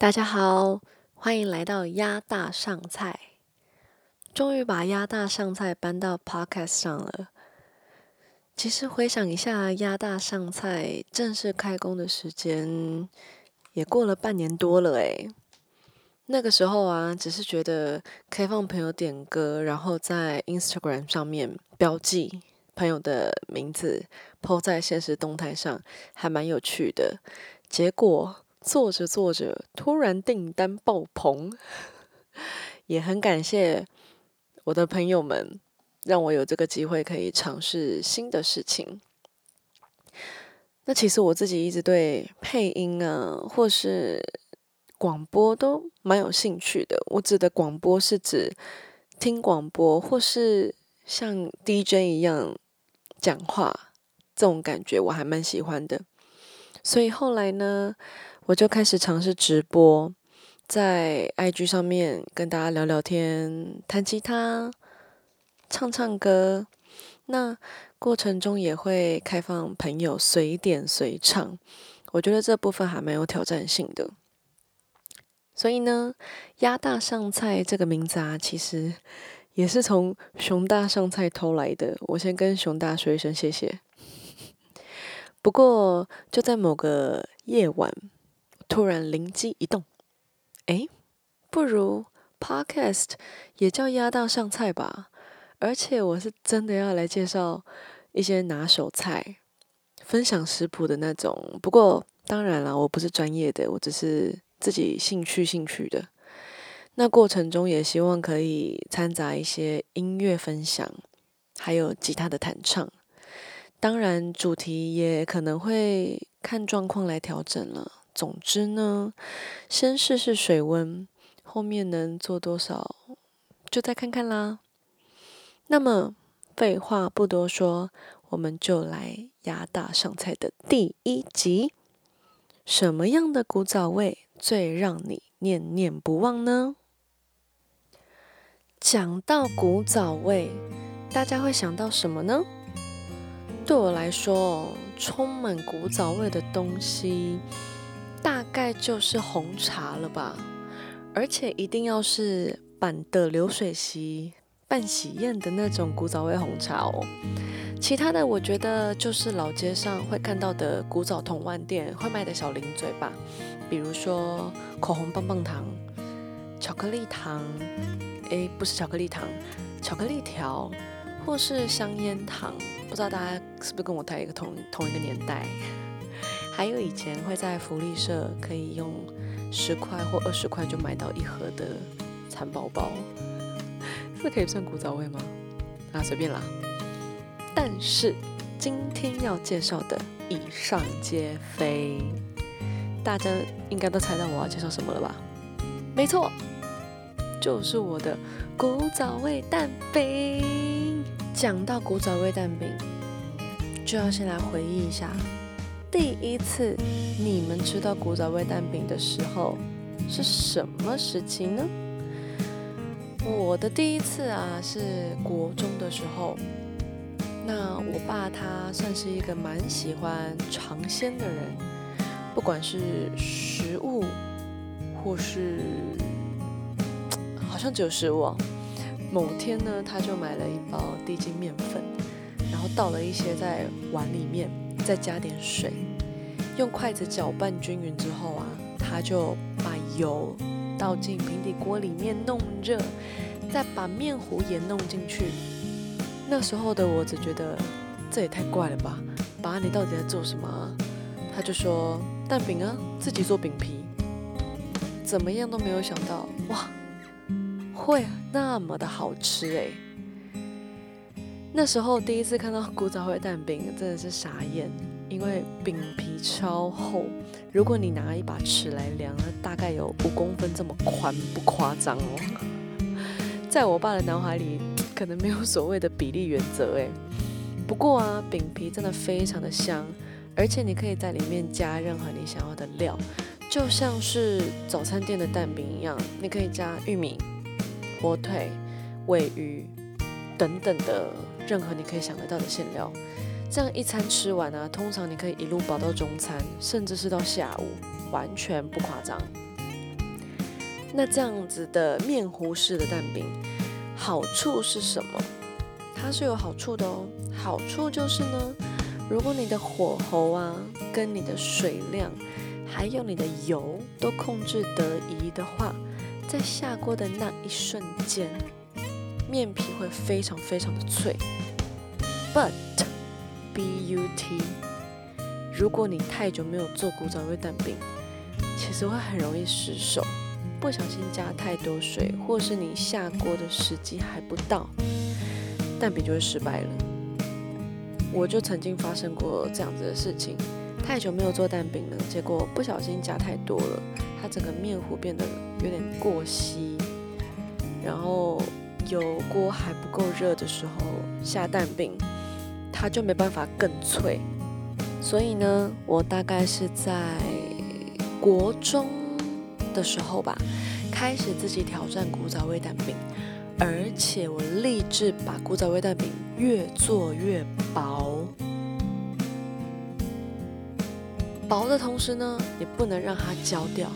大家好，欢迎来到鸭大上菜。终于把鸭大上菜搬到 Podcast 上了。其实回想一下，鸭大上菜正式开工的时间也过了半年多了诶。那个时候啊，只是觉得开放朋友点歌，然后在 Instagram 上面标记朋友的名字，po 在现实动态上，还蛮有趣的。结果。做着做着，突然订单爆棚，也很感谢我的朋友们，让我有这个机会可以尝试新的事情。那其实我自己一直对配音啊，或是广播都蛮有兴趣的。我指的广播是指听广播，或是像 DJ 一样讲话这种感觉，我还蛮喜欢的。所以后来呢？我就开始尝试直播，在 IG 上面跟大家聊聊天、弹吉他、唱唱歌。那过程中也会开放朋友随点随唱，我觉得这部分还蛮有挑战性的。所以呢，“鸭大上菜”这个名字啊，其实也是从熊大上菜偷来的。我先跟熊大说一声谢谢。不过就在某个夜晚。突然灵机一动，哎，不如 podcast 也叫鸭大上菜吧。而且我是真的要来介绍一些拿手菜，分享食谱的那种。不过当然了，我不是专业的，我只是自己兴趣兴趣的。那过程中也希望可以掺杂一些音乐分享，还有吉他的弹唱。当然主题也可能会看状况来调整了。总之呢，先试试水温，后面能做多少就再看看啦。那么废话不多说，我们就来压大上菜的第一集。什么样的古早味最让你念念不忘呢？讲到古早味，大家会想到什么呢？对我来说，充满古早味的东西。大概就是红茶了吧，而且一定要是板的流水席办喜宴的那种古早味红茶哦。其他的我觉得就是老街上会看到的古早铜碗店会卖的小零嘴吧，比如说口红棒棒糖、巧克力糖，诶，不是巧克力糖，巧克力条，或是香烟糖。不知道大家是不是跟我在一个同同一个年代？还有以前会在福利社可以用十块或二十块就买到一盒的蚕宝宝，这可以算古早味吗？啊，随便啦。但是今天要介绍的以上皆非，大家应该都猜到我要介绍什么了吧？没错，就是我的古早味蛋饼。讲到古早味蛋饼，就要先来回忆一下。第一次你们吃到古早味蛋饼的时候是什么时期呢？我的第一次啊是国中的时候。那我爸他算是一个蛮喜欢尝鲜的人，不管是食物或是好像只有食物。某天呢，他就买了一包低筋面粉，倒了一些在碗里面。再加点水，用筷子搅拌均匀之后啊，他就把油倒进平底锅里面弄热，再把面糊也弄进去。那时候的我只觉得这也太怪了吧，爸你到底在做什么？他就说蛋饼啊，自己做饼皮。怎么样都没有想到，哇，会那么的好吃哎！那时候第一次看到古早味蛋饼，真的是傻眼，因为饼皮超厚，如果你拿一把尺来量，大概有五公分这么宽，不夸张哦。在我爸的脑海里，可能没有所谓的比例原则诶。不过啊，饼皮真的非常的香，而且你可以在里面加任何你想要的料，就像是早餐店的蛋饼一样，你可以加玉米、火腿、尾鱼等等的。任何你可以想得到的馅料，这样一餐吃完啊，通常你可以一路饱到中餐，甚至是到下午，完全不夸张。那这样子的面糊式的蛋饼，好处是什么？它是有好处的哦。好处就是呢，如果你的火候啊，跟你的水量，还有你的油都控制得宜的话，在下锅的那一瞬间，面皮会非常非常的脆。But B U T，如果你太久没有做古早味蛋饼，其实会很容易失手。不小心加太多水，或是你下锅的时机还不到，蛋饼就会失败了。我就曾经发生过这样子的事情，太久没有做蛋饼了，结果不小心加太多了，它整个面糊变得有点过稀，然后油锅还不够热的时候下蛋饼，它就没办法更脆。所以呢，我大概是在国中。的时候吧，开始自己挑战古早味蛋饼，而且我立志把古早味蛋饼越做越薄。薄的同时呢，也不能让它焦掉，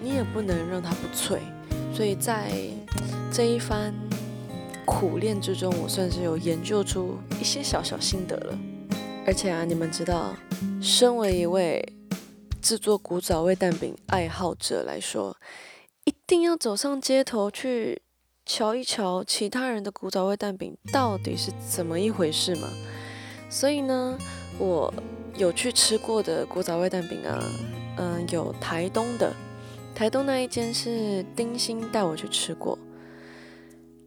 你也不能让它不脆。所以在这一番苦练之中，我算是有研究出一些小小心得了。而且啊，你们知道，身为一位。制作古早味蛋饼爱好者来说，一定要走上街头去瞧一瞧其他人的古早味蛋饼到底是怎么一回事嘛。所以呢，我有去吃过的古早味蛋饼啊，嗯，有台东的，台东那一间是丁心带我去吃过，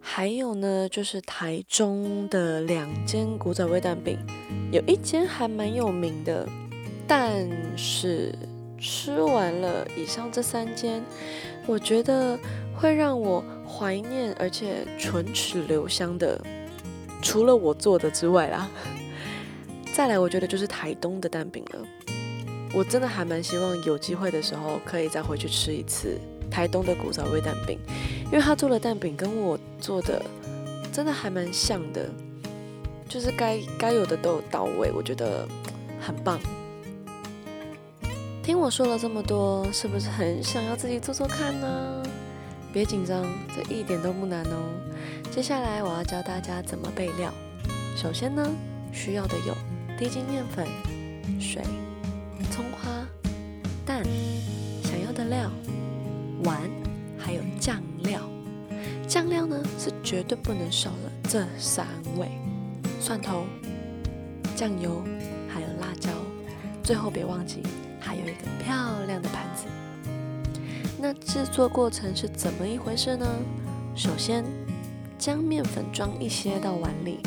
还有呢就是台中的两间古早味蛋饼，有一间还蛮有名的。但是吃完了以上这三间，我觉得会让我怀念而且唇齿留香的，除了我做的之外啦，再来我觉得就是台东的蛋饼了。我真的还蛮希望有机会的时候可以再回去吃一次台东的古早味蛋饼，因为他做的蛋饼跟我做的真的还蛮像的，就是该该有的都有到位，我觉得很棒。听我说了这么多，是不是很想要自己做做看呢？别紧张，这一点都不难哦。接下来我要教大家怎么备料。首先呢，需要的有低筋面粉、水、葱花、蛋、想要的料、碗，绝对不能少了这三位：蒜头、酱油，还有辣椒。最后别忘记。还有一个漂亮的盘子。那制作过程是怎么一回事呢？首先，将面粉装一些到碗里，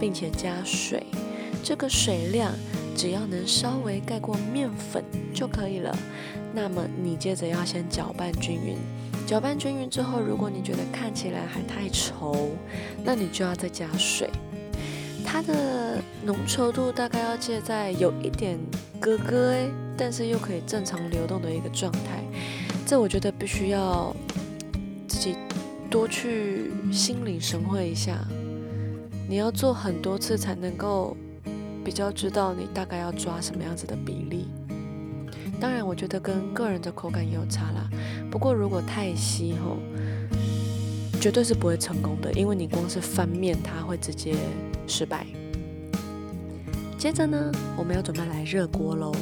并且加水。这个水量只要能稍微盖过面粉就可以了。那么你接着要先搅拌均匀。搅拌均匀之后，如果你觉得看起来还太稠，那你就要再加水。它的浓稠度大概要介在有一点咯咯诶，但是又可以正常流动的一个状态。这我觉得必须要自己多去心领神会一下。你要做很多次才能够比较知道你大概要抓什么样子的比例。当然，我觉得跟个人的口感也有差啦。不过如果太稀吼，绝对是不会成功的，因为你光是翻面，它会直接。失败。接着呢，我们要准备来热锅喽。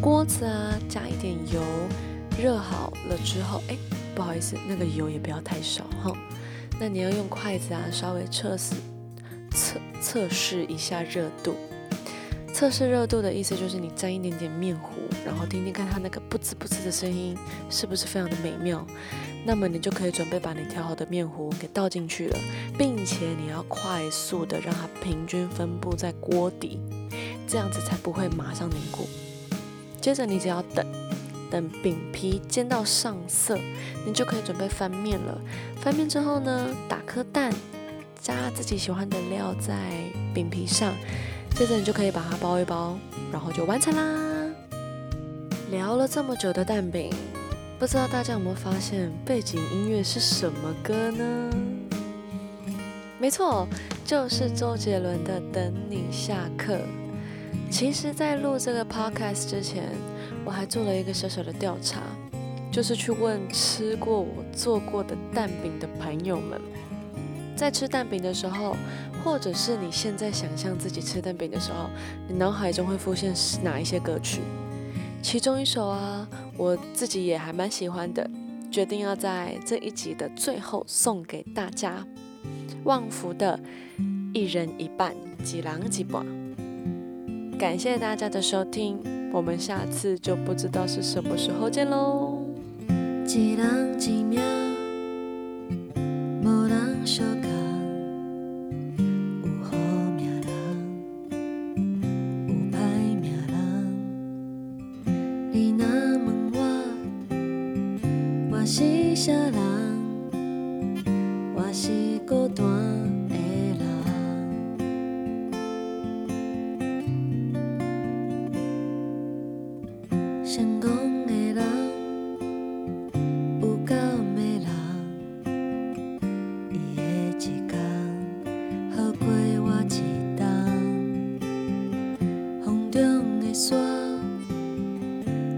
锅子啊，加一点油，热好了之后，哎，不好意思，那个油也不要太少哈。那你要用筷子啊，稍微测试测测试一下热度。测试热度的意思就是你沾一点点面糊，然后听听看它那个噗呲噗呲的声音，是不是非常的美妙？那么你就可以准备把你调好的面糊给倒进去了，并且你要快速的让它平均分布在锅底，这样子才不会马上凝固。接着你只要等，等饼皮煎到上色，你就可以准备翻面了。翻面之后呢，打颗蛋，加自己喜欢的料在饼皮上，接着你就可以把它包一包，然后就完成啦。聊了这么久的蛋饼。不知道大家有没有发现，背景音乐是什么歌呢？没错，就是周杰伦的《等你下课》。其实，在录这个 podcast 之前，我还做了一个小小的调查，就是去问吃过我做过的蛋饼的朋友们，在吃蛋饼的时候，或者是你现在想象自己吃蛋饼的时候，你脑海中会浮现哪一些歌曲？其中一首啊，我自己也还蛮喜欢的，决定要在这一集的最后送给大家，旺福的《一人一半》，几郎几半。感谢大家的收听，我们下次就不知道是什么时候见喽。一人一命，无人相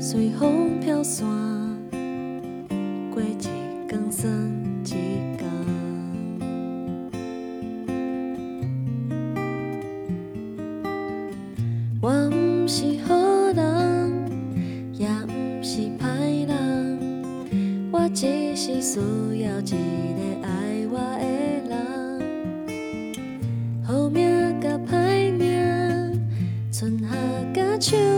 随风飘散过，一更算一更。我不是好人，也不是歹人，我只是需要一个爱我的人。好命甲歹命，春夏甲秋。